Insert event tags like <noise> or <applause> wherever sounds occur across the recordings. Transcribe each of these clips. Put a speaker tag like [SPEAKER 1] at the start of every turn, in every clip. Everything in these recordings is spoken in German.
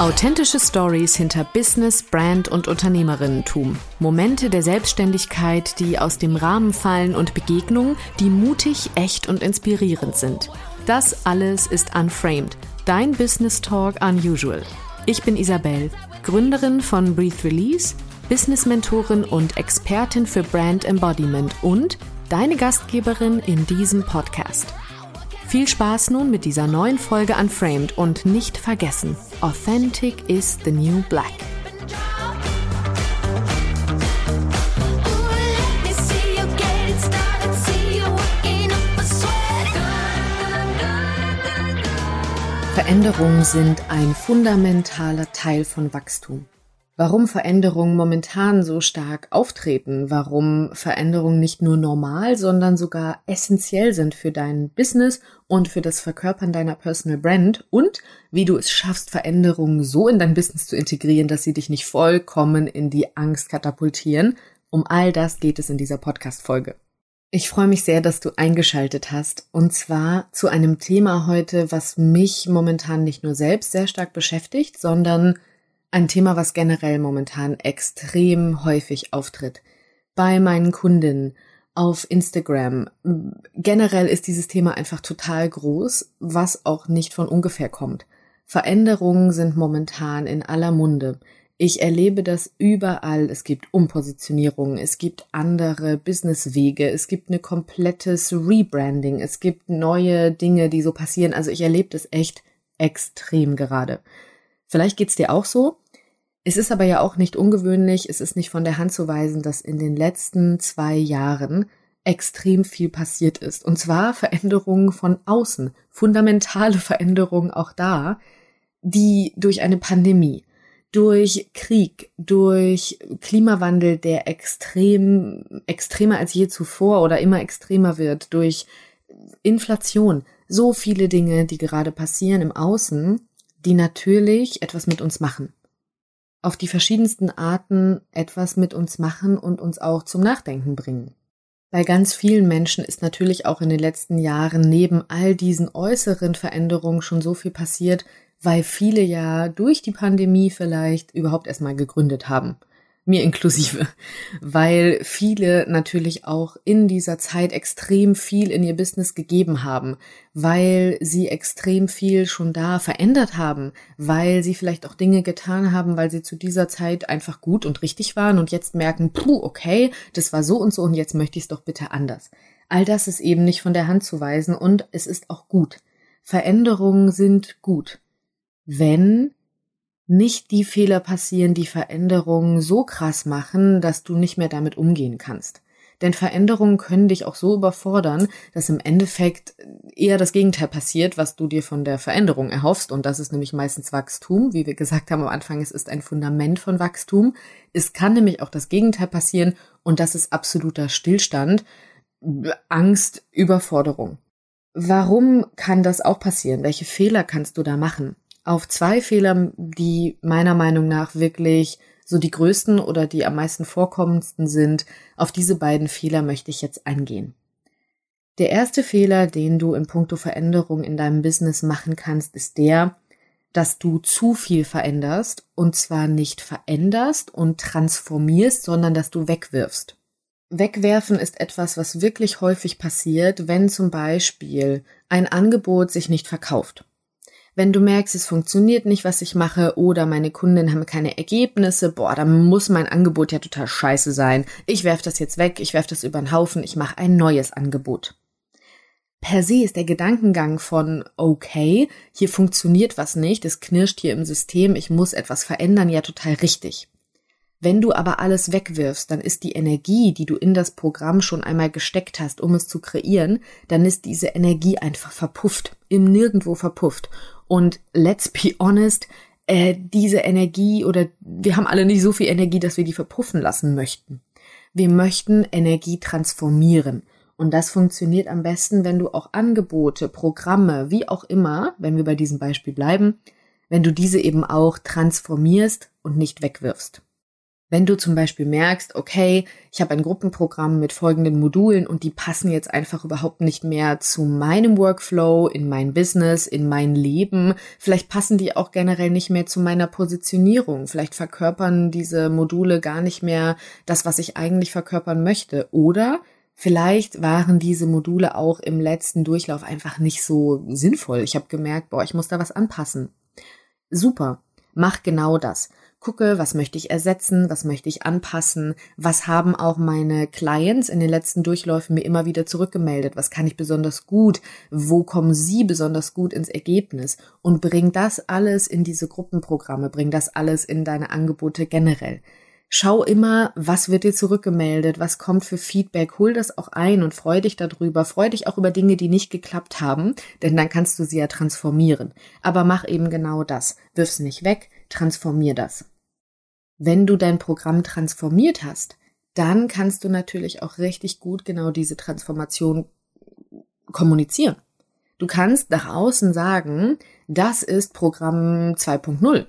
[SPEAKER 1] Authentische Stories hinter Business, Brand und Unternehmerinnentum. Momente der Selbstständigkeit, die aus dem Rahmen fallen und Begegnungen, die mutig, echt und inspirierend sind. Das alles ist Unframed, dein Business Talk Unusual. Ich bin Isabel, Gründerin von Breathe Release, Business-Mentorin und Expertin für Brand Embodiment und deine Gastgeberin in diesem Podcast. Viel Spaß nun mit dieser neuen Folge Unframed und nicht vergessen, Authentic is the new black. Veränderungen sind ein fundamentaler Teil von Wachstum. Warum Veränderungen momentan so stark auftreten, warum Veränderungen nicht nur normal, sondern sogar essentiell sind für dein Business und für das Verkörpern deiner Personal Brand und wie du es schaffst, Veränderungen so in dein Business zu integrieren, dass sie dich nicht vollkommen in die Angst katapultieren. Um all das geht es in dieser Podcast-Folge. Ich freue mich sehr, dass du eingeschaltet hast und zwar zu einem Thema heute, was mich momentan nicht nur selbst sehr stark beschäftigt, sondern ein Thema, was generell momentan extrem häufig auftritt. Bei meinen Kundinnen, auf Instagram. Generell ist dieses Thema einfach total groß, was auch nicht von ungefähr kommt. Veränderungen sind momentan in aller Munde. Ich erlebe das überall. Es gibt Umpositionierungen, es gibt andere Businesswege, es gibt ein komplettes Rebranding, es gibt neue Dinge, die so passieren. Also ich erlebe das echt extrem gerade. Vielleicht geht's dir auch so. Es ist aber ja auch nicht ungewöhnlich, es ist nicht von der Hand zu weisen, dass in den letzten zwei Jahren extrem viel passiert ist. Und zwar Veränderungen von außen, fundamentale <laughs> Veränderungen auch da, die durch eine Pandemie, durch Krieg, durch Klimawandel, der extrem, extremer als je zuvor oder immer extremer wird, durch Inflation, so viele Dinge, die gerade passieren im Außen, die natürlich etwas mit uns machen. Auf die verschiedensten Arten etwas mit uns machen und uns auch zum Nachdenken bringen. Bei ganz vielen Menschen ist natürlich auch in den letzten Jahren neben all diesen äußeren Veränderungen schon so viel passiert, weil viele ja durch die Pandemie vielleicht überhaupt erstmal gegründet haben mir inklusive, weil viele natürlich auch in dieser Zeit extrem viel in ihr Business gegeben haben, weil sie extrem viel schon da verändert haben, weil sie vielleicht auch Dinge getan haben, weil sie zu dieser Zeit einfach gut und richtig waren und jetzt merken, puh, okay, das war so und so und jetzt möchte ich es doch bitte anders. All das ist eben nicht von der Hand zu weisen und es ist auch gut. Veränderungen sind gut. Wenn nicht die Fehler passieren, die Veränderungen so krass machen, dass du nicht mehr damit umgehen kannst. Denn Veränderungen können dich auch so überfordern, dass im Endeffekt eher das Gegenteil passiert, was du dir von der Veränderung erhoffst. Und das ist nämlich meistens Wachstum. Wie wir gesagt haben am Anfang, es ist ein Fundament von Wachstum. Es kann nämlich auch das Gegenteil passieren und das ist absoluter Stillstand, Angst, Überforderung. Warum kann das auch passieren? Welche Fehler kannst du da machen? Auf zwei Fehler, die meiner Meinung nach wirklich so die größten oder die am meisten vorkommendsten sind. Auf diese beiden Fehler möchte ich jetzt eingehen. Der erste Fehler, den du in puncto Veränderung in deinem Business machen kannst, ist der, dass du zu viel veränderst und zwar nicht veränderst und transformierst, sondern dass du wegwirfst. Wegwerfen ist etwas, was wirklich häufig passiert, wenn zum Beispiel ein Angebot sich nicht verkauft wenn du merkst, es funktioniert nicht, was ich mache, oder meine Kunden haben keine Ergebnisse, boah, dann muss mein Angebot ja total scheiße sein. Ich werf das jetzt weg, ich werf das über den Haufen, ich mache ein neues Angebot. Per se ist der Gedankengang von, okay, hier funktioniert was nicht, es knirscht hier im System, ich muss etwas verändern, ja total richtig. Wenn du aber alles wegwirfst, dann ist die Energie, die du in das Programm schon einmal gesteckt hast, um es zu kreieren, dann ist diese Energie einfach verpufft, im Nirgendwo verpufft. Und let's be honest, äh, diese Energie oder wir haben alle nicht so viel Energie, dass wir die verpuffen lassen möchten. Wir möchten Energie transformieren. Und das funktioniert am besten, wenn du auch Angebote, Programme, wie auch immer, wenn wir bei diesem Beispiel bleiben, wenn du diese eben auch transformierst und nicht wegwirfst. Wenn du zum Beispiel merkst, okay, ich habe ein Gruppenprogramm mit folgenden Modulen und die passen jetzt einfach überhaupt nicht mehr zu meinem Workflow, in mein Business, in mein Leben, vielleicht passen die auch generell nicht mehr zu meiner Positionierung, vielleicht verkörpern diese Module gar nicht mehr das, was ich eigentlich verkörpern möchte oder Vielleicht waren diese Module auch im letzten Durchlauf einfach nicht so sinnvoll. Ich habe gemerkt, boah, ich muss da was anpassen. Super, mach genau das gucke, was möchte ich ersetzen, was möchte ich anpassen, was haben auch meine Clients in den letzten Durchläufen mir immer wieder zurückgemeldet, was kann ich besonders gut, wo kommen sie besonders gut ins Ergebnis und bring das alles in diese Gruppenprogramme, bring das alles in deine Angebote generell. Schau immer, was wird dir zurückgemeldet, was kommt für Feedback, hol das auch ein und freu dich darüber, freu dich auch über Dinge, die nicht geklappt haben, denn dann kannst du sie ja transformieren. Aber mach eben genau das. Wirf's nicht weg, transformier das. Wenn du dein Programm transformiert hast, dann kannst du natürlich auch richtig gut genau diese Transformation kommunizieren. Du kannst nach außen sagen, das ist Programm 2.0.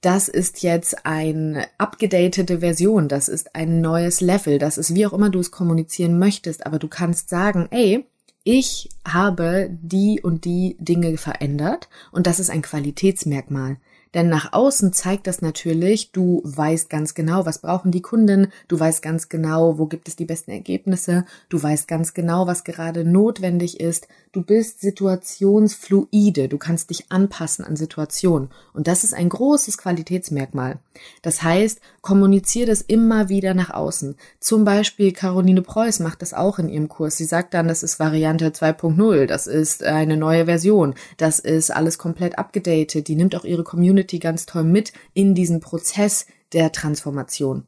[SPEAKER 1] Das ist jetzt eine abgedatete Version, das ist ein neues Level, das ist wie auch immer du es kommunizieren möchtest, aber du kannst sagen, ey, ich habe die und die Dinge verändert und das ist ein Qualitätsmerkmal. Denn nach außen zeigt das natürlich, du weißt ganz genau, was brauchen die Kunden, du weißt ganz genau, wo gibt es die besten Ergebnisse, du weißt ganz genau, was gerade notwendig ist, du bist situationsfluide, du kannst dich anpassen an Situationen. Und das ist ein großes Qualitätsmerkmal. Das heißt, kommuniziere das immer wieder nach außen. Zum Beispiel Caroline Preuß macht das auch in ihrem Kurs. Sie sagt dann, das ist Variante 2.0, das ist eine neue Version, das ist alles komplett abgedatet, die nimmt auch ihre Community ganz toll mit in diesen Prozess der Transformation.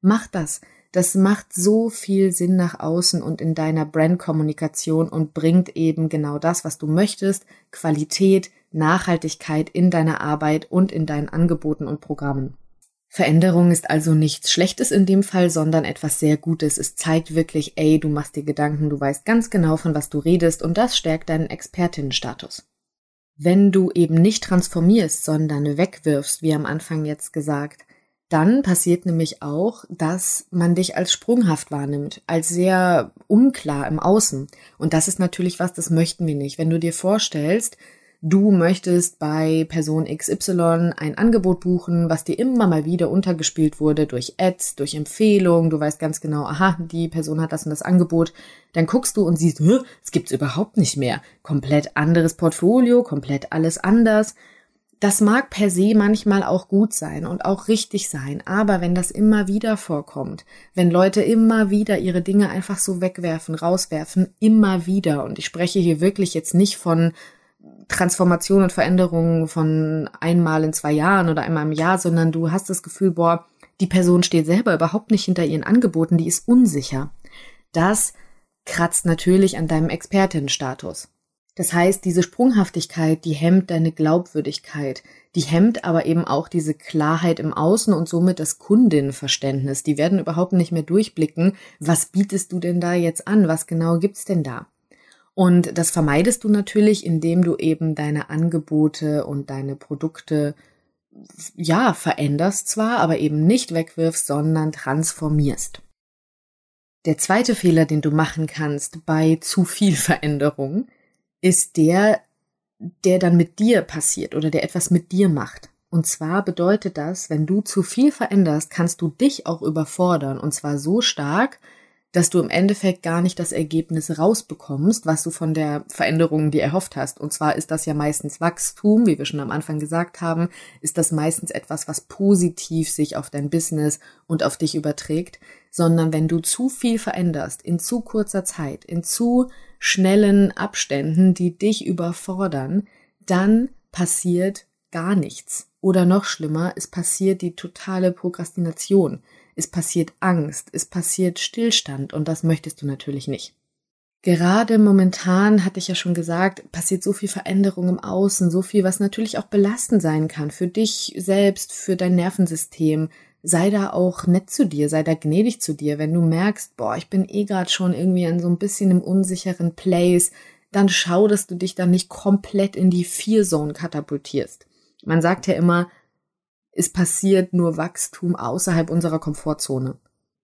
[SPEAKER 1] Mach das. Das macht so viel Sinn nach außen und in deiner Brandkommunikation und bringt eben genau das, was du möchtest, Qualität, Nachhaltigkeit in deiner Arbeit und in deinen Angeboten und Programmen. Veränderung ist also nichts Schlechtes in dem Fall, sondern etwas sehr Gutes. Es zeigt wirklich, ey, du machst dir Gedanken, du weißt ganz genau, von was du redest und das stärkt deinen Expertinnenstatus. Wenn du eben nicht transformierst, sondern wegwirfst, wie am Anfang jetzt gesagt, dann passiert nämlich auch, dass man dich als sprunghaft wahrnimmt, als sehr unklar im Außen. Und das ist natürlich was, das möchten wir nicht. Wenn du dir vorstellst, du möchtest bei Person XY ein Angebot buchen, was dir immer mal wieder untergespielt wurde durch Ads, durch Empfehlungen, du weißt ganz genau, aha, die Person hat das und das Angebot, dann guckst du und siehst, es gibt's überhaupt nicht mehr. Komplett anderes Portfolio, komplett alles anders. Das mag per se manchmal auch gut sein und auch richtig sein, aber wenn das immer wieder vorkommt, wenn Leute immer wieder ihre Dinge einfach so wegwerfen, rauswerfen, immer wieder, und ich spreche hier wirklich jetzt nicht von Transformation und Veränderung von einmal in zwei Jahren oder einmal im Jahr, sondern du hast das Gefühl, boah, die Person steht selber überhaupt nicht hinter ihren Angeboten, die ist unsicher. Das kratzt natürlich an deinem Expertinnenstatus. Das heißt, diese Sprunghaftigkeit, die hemmt deine Glaubwürdigkeit, die hemmt aber eben auch diese Klarheit im Außen und somit das Kundinnenverständnis. Die werden überhaupt nicht mehr durchblicken, was bietest du denn da jetzt an, was genau gibt's denn da? Und das vermeidest du natürlich, indem du eben deine Angebote und deine Produkte ja, veränderst zwar, aber eben nicht wegwirfst, sondern transformierst. Der zweite Fehler, den du machen kannst bei zu viel Veränderung, ist der, der dann mit dir passiert oder der etwas mit dir macht. Und zwar bedeutet das, wenn du zu viel veränderst, kannst du dich auch überfordern und zwar so stark, dass du im Endeffekt gar nicht das Ergebnis rausbekommst, was du von der Veränderung dir erhofft hast. Und zwar ist das ja meistens Wachstum, wie wir schon am Anfang gesagt haben, ist das meistens etwas, was positiv sich auf dein Business und auf dich überträgt, sondern wenn du zu viel veränderst, in zu kurzer Zeit, in zu schnellen Abständen, die dich überfordern, dann passiert gar nichts. Oder noch schlimmer, es passiert die totale Prokrastination es passiert Angst, es passiert Stillstand und das möchtest du natürlich nicht. Gerade momentan, hatte ich ja schon gesagt, passiert so viel Veränderung im Außen, so viel, was natürlich auch belastend sein kann für dich selbst, für dein Nervensystem. Sei da auch nett zu dir, sei da gnädig zu dir. Wenn du merkst, boah, ich bin eh gerade schon irgendwie in so ein bisschen im unsicheren Place, dann schau, dass du dich dann nicht komplett in die Fear Zone katapultierst. Man sagt ja immer, es passiert nur Wachstum außerhalb unserer Komfortzone.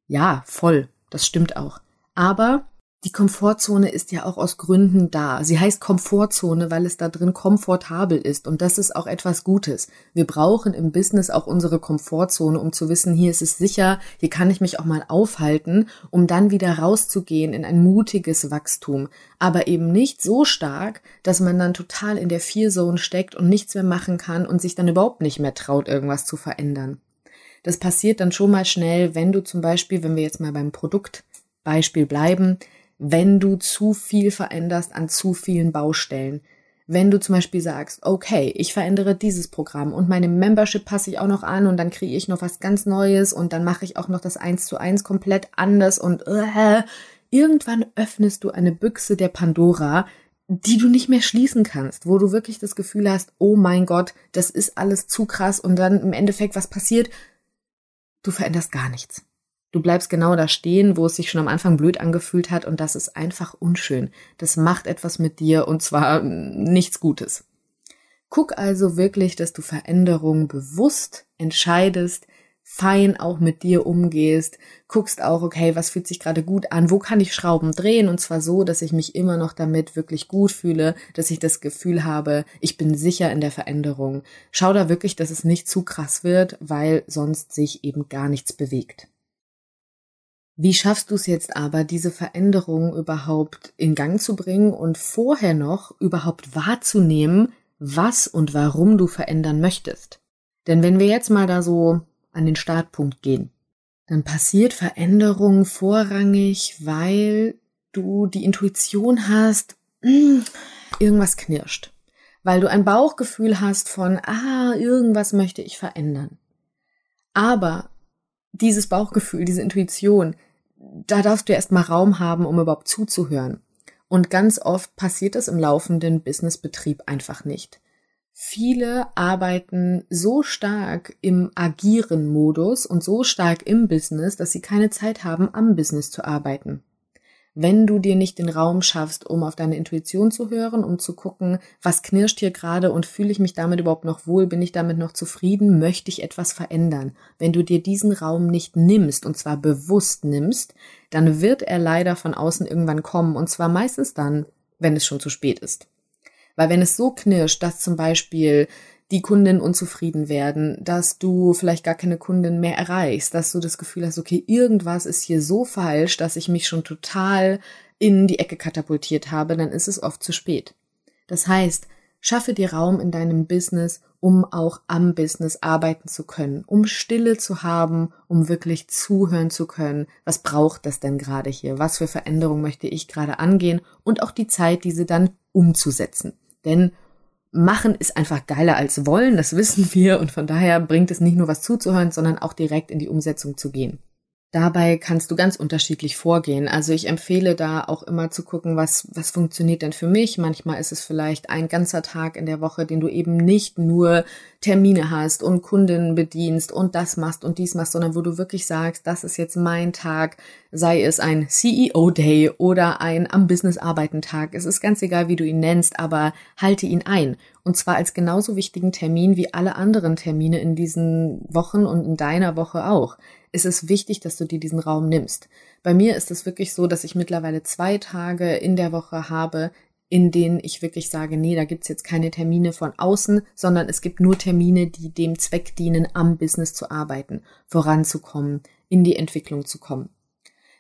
[SPEAKER 1] Ja, voll, das stimmt auch. Aber die Komfortzone ist ja auch aus Gründen da. Sie heißt Komfortzone, weil es da drin komfortabel ist. Und das ist auch etwas Gutes. Wir brauchen im Business auch unsere Komfortzone, um zu wissen, hier ist es sicher, hier kann ich mich auch mal aufhalten, um dann wieder rauszugehen in ein mutiges Wachstum. Aber eben nicht so stark, dass man dann total in der Fear-Zone steckt und nichts mehr machen kann und sich dann überhaupt nicht mehr traut, irgendwas zu verändern. Das passiert dann schon mal schnell, wenn du zum Beispiel, wenn wir jetzt mal beim Produktbeispiel bleiben, wenn du zu viel veränderst an zu vielen Baustellen. Wenn du zum Beispiel sagst, okay, ich verändere dieses Programm und meine Membership passe ich auch noch an und dann kriege ich noch was ganz Neues und dann mache ich auch noch das eins zu eins komplett anders und äh, irgendwann öffnest du eine Büchse der Pandora, die du nicht mehr schließen kannst, wo du wirklich das Gefühl hast, oh mein Gott, das ist alles zu krass und dann im Endeffekt was passiert? Du veränderst gar nichts. Du bleibst genau da stehen, wo es sich schon am Anfang blöd angefühlt hat und das ist einfach unschön. Das macht etwas mit dir und zwar nichts Gutes. Guck also wirklich, dass du Veränderungen bewusst entscheidest, fein auch mit dir umgehst, guckst auch, okay, was fühlt sich gerade gut an, wo kann ich Schrauben drehen und zwar so, dass ich mich immer noch damit wirklich gut fühle, dass ich das Gefühl habe, ich bin sicher in der Veränderung. Schau da wirklich, dass es nicht zu krass wird, weil sonst sich eben gar nichts bewegt. Wie schaffst du es jetzt aber, diese Veränderung überhaupt in Gang zu bringen und vorher noch überhaupt wahrzunehmen, was und warum du verändern möchtest? Denn wenn wir jetzt mal da so an den Startpunkt gehen, dann passiert Veränderung vorrangig, weil du die Intuition hast, hm, irgendwas knirscht. Weil du ein Bauchgefühl hast von, ah, irgendwas möchte ich verändern. Aber dieses Bauchgefühl, diese Intuition, da darfst du erstmal Raum haben, um überhaupt zuzuhören. Und ganz oft passiert das im laufenden Businessbetrieb einfach nicht. Viele arbeiten so stark im Agieren-Modus und so stark im Business, dass sie keine Zeit haben, am Business zu arbeiten wenn du dir nicht den Raum schaffst, um auf deine Intuition zu hören, um zu gucken, was knirscht hier gerade und fühle ich mich damit überhaupt noch wohl, bin ich damit noch zufrieden, möchte ich etwas verändern. Wenn du dir diesen Raum nicht nimmst, und zwar bewusst nimmst, dann wird er leider von außen irgendwann kommen, und zwar meistens dann, wenn es schon zu spät ist. Weil wenn es so knirscht, dass zum Beispiel die Kunden unzufrieden werden, dass du vielleicht gar keine Kunden mehr erreichst, dass du das Gefühl hast, okay, irgendwas ist hier so falsch, dass ich mich schon total in die Ecke katapultiert habe, dann ist es oft zu spät. Das heißt, schaffe dir Raum in deinem Business, um auch am Business arbeiten zu können, um Stille zu haben, um wirklich zuhören zu können. Was braucht das denn gerade hier? Was für Veränderungen möchte ich gerade angehen? Und auch die Zeit, diese dann umzusetzen. Denn Machen ist einfach geiler als wollen, das wissen wir und von daher bringt es nicht nur was zuzuhören, sondern auch direkt in die Umsetzung zu gehen. Dabei kannst du ganz unterschiedlich vorgehen. Also ich empfehle da auch immer zu gucken, was, was funktioniert denn für mich. Manchmal ist es vielleicht ein ganzer Tag in der Woche, den du eben nicht nur Termine hast und Kunden bedienst und das machst und dies machst, sondern wo du wirklich sagst, das ist jetzt mein Tag, sei es ein CEO-Day oder ein am Business arbeiten Tag. Es ist ganz egal, wie du ihn nennst, aber halte ihn ein. Und zwar als genauso wichtigen Termin wie alle anderen Termine in diesen Wochen und in deiner Woche auch ist es wichtig, dass du dir diesen Raum nimmst. Bei mir ist es wirklich so, dass ich mittlerweile zwei Tage in der Woche habe, in denen ich wirklich sage, nee, da gibt's jetzt keine Termine von außen, sondern es gibt nur Termine, die dem Zweck dienen, am Business zu arbeiten, voranzukommen, in die Entwicklung zu kommen.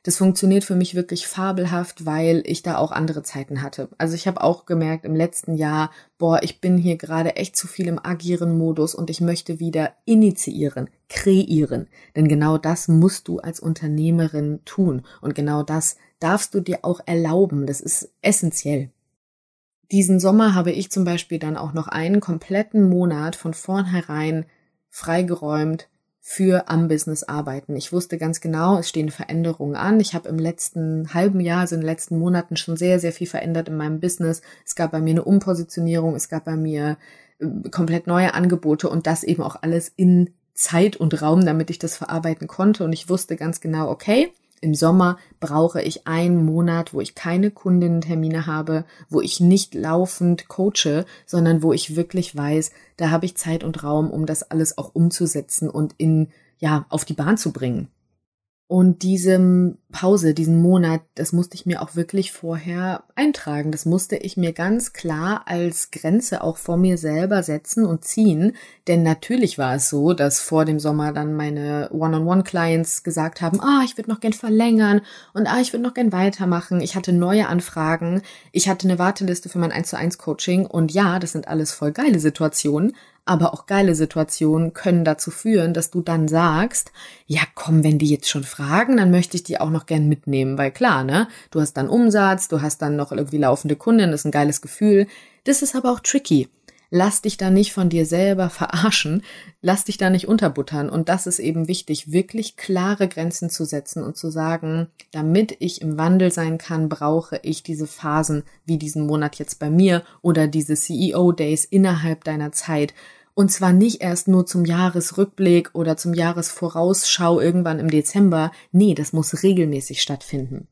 [SPEAKER 1] Das funktioniert für mich wirklich fabelhaft, weil ich da auch andere Zeiten hatte. Also ich habe auch gemerkt im letzten Jahr, boah, ich bin hier gerade echt zu viel im agieren Modus und ich möchte wieder initiieren, kreieren. Denn genau das musst du als Unternehmerin tun und genau das darfst du dir auch erlauben. Das ist essentiell. Diesen Sommer habe ich zum Beispiel dann auch noch einen kompletten Monat von vornherein freigeräumt für am Business arbeiten. Ich wusste ganz genau, es stehen Veränderungen an. Ich habe im letzten halben Jahr, also in den letzten Monaten schon sehr, sehr viel verändert in meinem Business. Es gab bei mir eine Umpositionierung, es gab bei mir äh, komplett neue Angebote und das eben auch alles in Zeit und Raum, damit ich das verarbeiten konnte. Und ich wusste ganz genau, okay, Im Sommer brauche ich einen Monat, wo ich keine Kundinnentermine habe, wo ich nicht laufend coache, sondern wo ich wirklich weiß, da habe ich Zeit und Raum, um das alles auch umzusetzen und in, ja, auf die Bahn zu bringen. Und diese Pause, diesen Monat, das musste ich mir auch wirklich vorher eintragen. Das musste ich mir ganz klar als Grenze auch vor mir selber setzen und ziehen. Denn natürlich war es so, dass vor dem Sommer dann meine One-on-One-Clients gesagt haben, ah, ich würde noch gern verlängern und ah, ich würde noch gern weitermachen. Ich hatte neue Anfragen. Ich hatte eine Warteliste für mein 1 zu 1 Coaching. Und ja, das sind alles voll geile Situationen aber auch geile Situationen können dazu führen, dass du dann sagst, ja komm, wenn die jetzt schon fragen, dann möchte ich die auch noch gern mitnehmen, weil klar, ne, du hast dann Umsatz, du hast dann noch irgendwie laufende Kunden, das ist ein geiles Gefühl. Das ist aber auch tricky. Lass dich da nicht von dir selber verarschen, lass dich da nicht unterbuttern. Und das ist eben wichtig, wirklich klare Grenzen zu setzen und zu sagen, damit ich im Wandel sein kann, brauche ich diese Phasen wie diesen Monat jetzt bei mir oder diese CEO-Days innerhalb deiner Zeit. Und zwar nicht erst nur zum Jahresrückblick oder zum Jahresvorausschau irgendwann im Dezember. Nee, das muss regelmäßig stattfinden.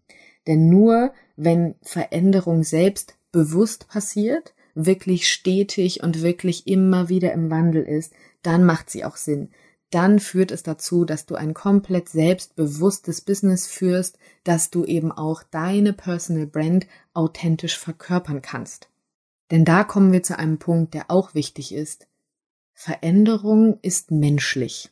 [SPEAKER 1] Denn nur wenn Veränderung selbst bewusst passiert, wirklich stetig und wirklich immer wieder im Wandel ist, dann macht sie auch Sinn. Dann führt es dazu, dass du ein komplett selbstbewusstes Business führst, dass du eben auch deine Personal Brand authentisch verkörpern kannst. Denn da kommen wir zu einem Punkt, der auch wichtig ist. Veränderung ist menschlich.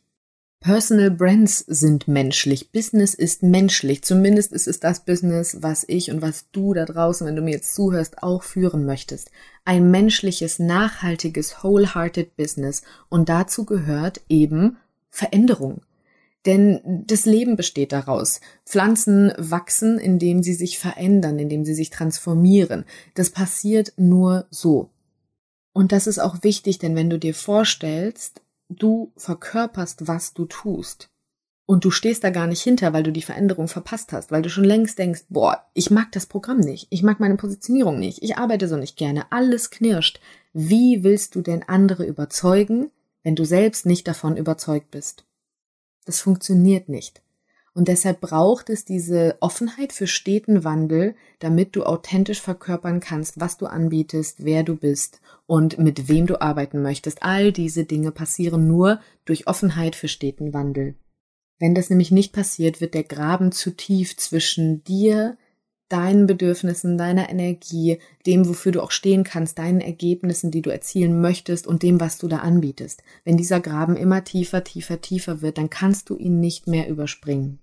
[SPEAKER 1] Personal Brands sind menschlich, Business ist menschlich. Zumindest ist es das Business, was ich und was du da draußen, wenn du mir jetzt zuhörst, auch führen möchtest. Ein menschliches, nachhaltiges, wholehearted Business. Und dazu gehört eben Veränderung. Denn das Leben besteht daraus. Pflanzen wachsen, indem sie sich verändern, indem sie sich transformieren. Das passiert nur so. Und das ist auch wichtig, denn wenn du dir vorstellst, du verkörperst, was du tust. Und du stehst da gar nicht hinter, weil du die Veränderung verpasst hast, weil du schon längst denkst, boah, ich mag das Programm nicht, ich mag meine Positionierung nicht, ich arbeite so nicht gerne, alles knirscht. Wie willst du denn andere überzeugen, wenn du selbst nicht davon überzeugt bist? Das funktioniert nicht. Und deshalb braucht es diese Offenheit für steten Wandel, damit du authentisch verkörpern kannst, was du anbietest, wer du bist und mit wem du arbeiten möchtest. All diese Dinge passieren nur durch Offenheit für steten Wandel. Wenn das nämlich nicht passiert, wird der Graben zu tief zwischen dir, deinen Bedürfnissen, deiner Energie, dem, wofür du auch stehen kannst, deinen Ergebnissen, die du erzielen möchtest und dem, was du da anbietest. Wenn dieser Graben immer tiefer, tiefer, tiefer wird, dann kannst du ihn nicht mehr überspringen.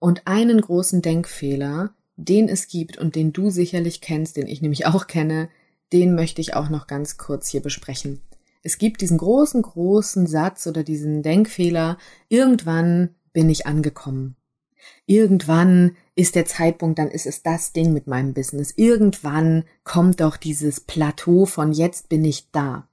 [SPEAKER 1] Und einen großen Denkfehler, den es gibt und den du sicherlich kennst, den ich nämlich auch kenne, den möchte ich auch noch ganz kurz hier besprechen. Es gibt diesen großen, großen Satz oder diesen Denkfehler, irgendwann bin ich angekommen. Irgendwann ist der Zeitpunkt, dann ist es das Ding mit meinem Business. Irgendwann kommt doch dieses Plateau von jetzt bin ich da.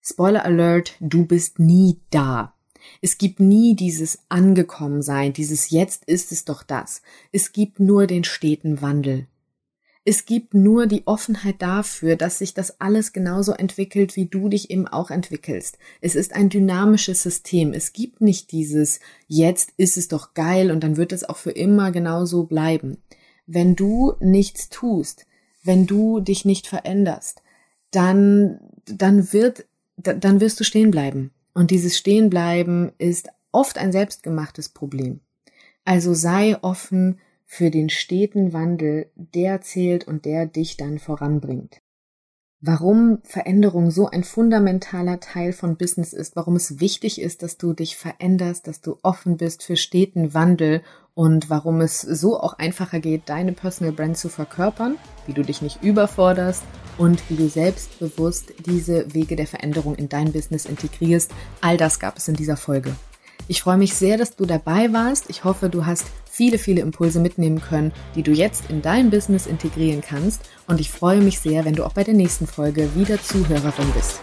[SPEAKER 1] Spoiler Alert, du bist nie da. Es gibt nie dieses Angekommensein, dieses Jetzt ist es doch das. Es gibt nur den steten Wandel. Es gibt nur die Offenheit dafür, dass sich das alles genauso entwickelt, wie du dich eben auch entwickelst. Es ist ein dynamisches System. Es gibt nicht dieses Jetzt ist es doch geil und dann wird es auch für immer genauso bleiben. Wenn du nichts tust, wenn du dich nicht veränderst, dann, dann wird, dann wirst du stehen bleiben. Und dieses Stehenbleiben ist oft ein selbstgemachtes Problem. Also sei offen für den steten Wandel, der zählt und der dich dann voranbringt. Warum Veränderung so ein fundamentaler Teil von Business ist, warum es wichtig ist, dass du dich veränderst, dass du offen bist für steten Wandel und warum es so auch einfacher geht, deine Personal Brand zu verkörpern, wie du dich nicht überforderst und wie du selbstbewusst diese Wege der Veränderung in dein Business integrierst. All das gab es in dieser Folge. Ich freue mich sehr, dass du dabei warst. Ich hoffe, du hast viele, viele Impulse mitnehmen können, die du jetzt in dein Business integrieren kannst. Und ich freue mich sehr, wenn du auch bei der nächsten Folge wieder Zuhörerin bist.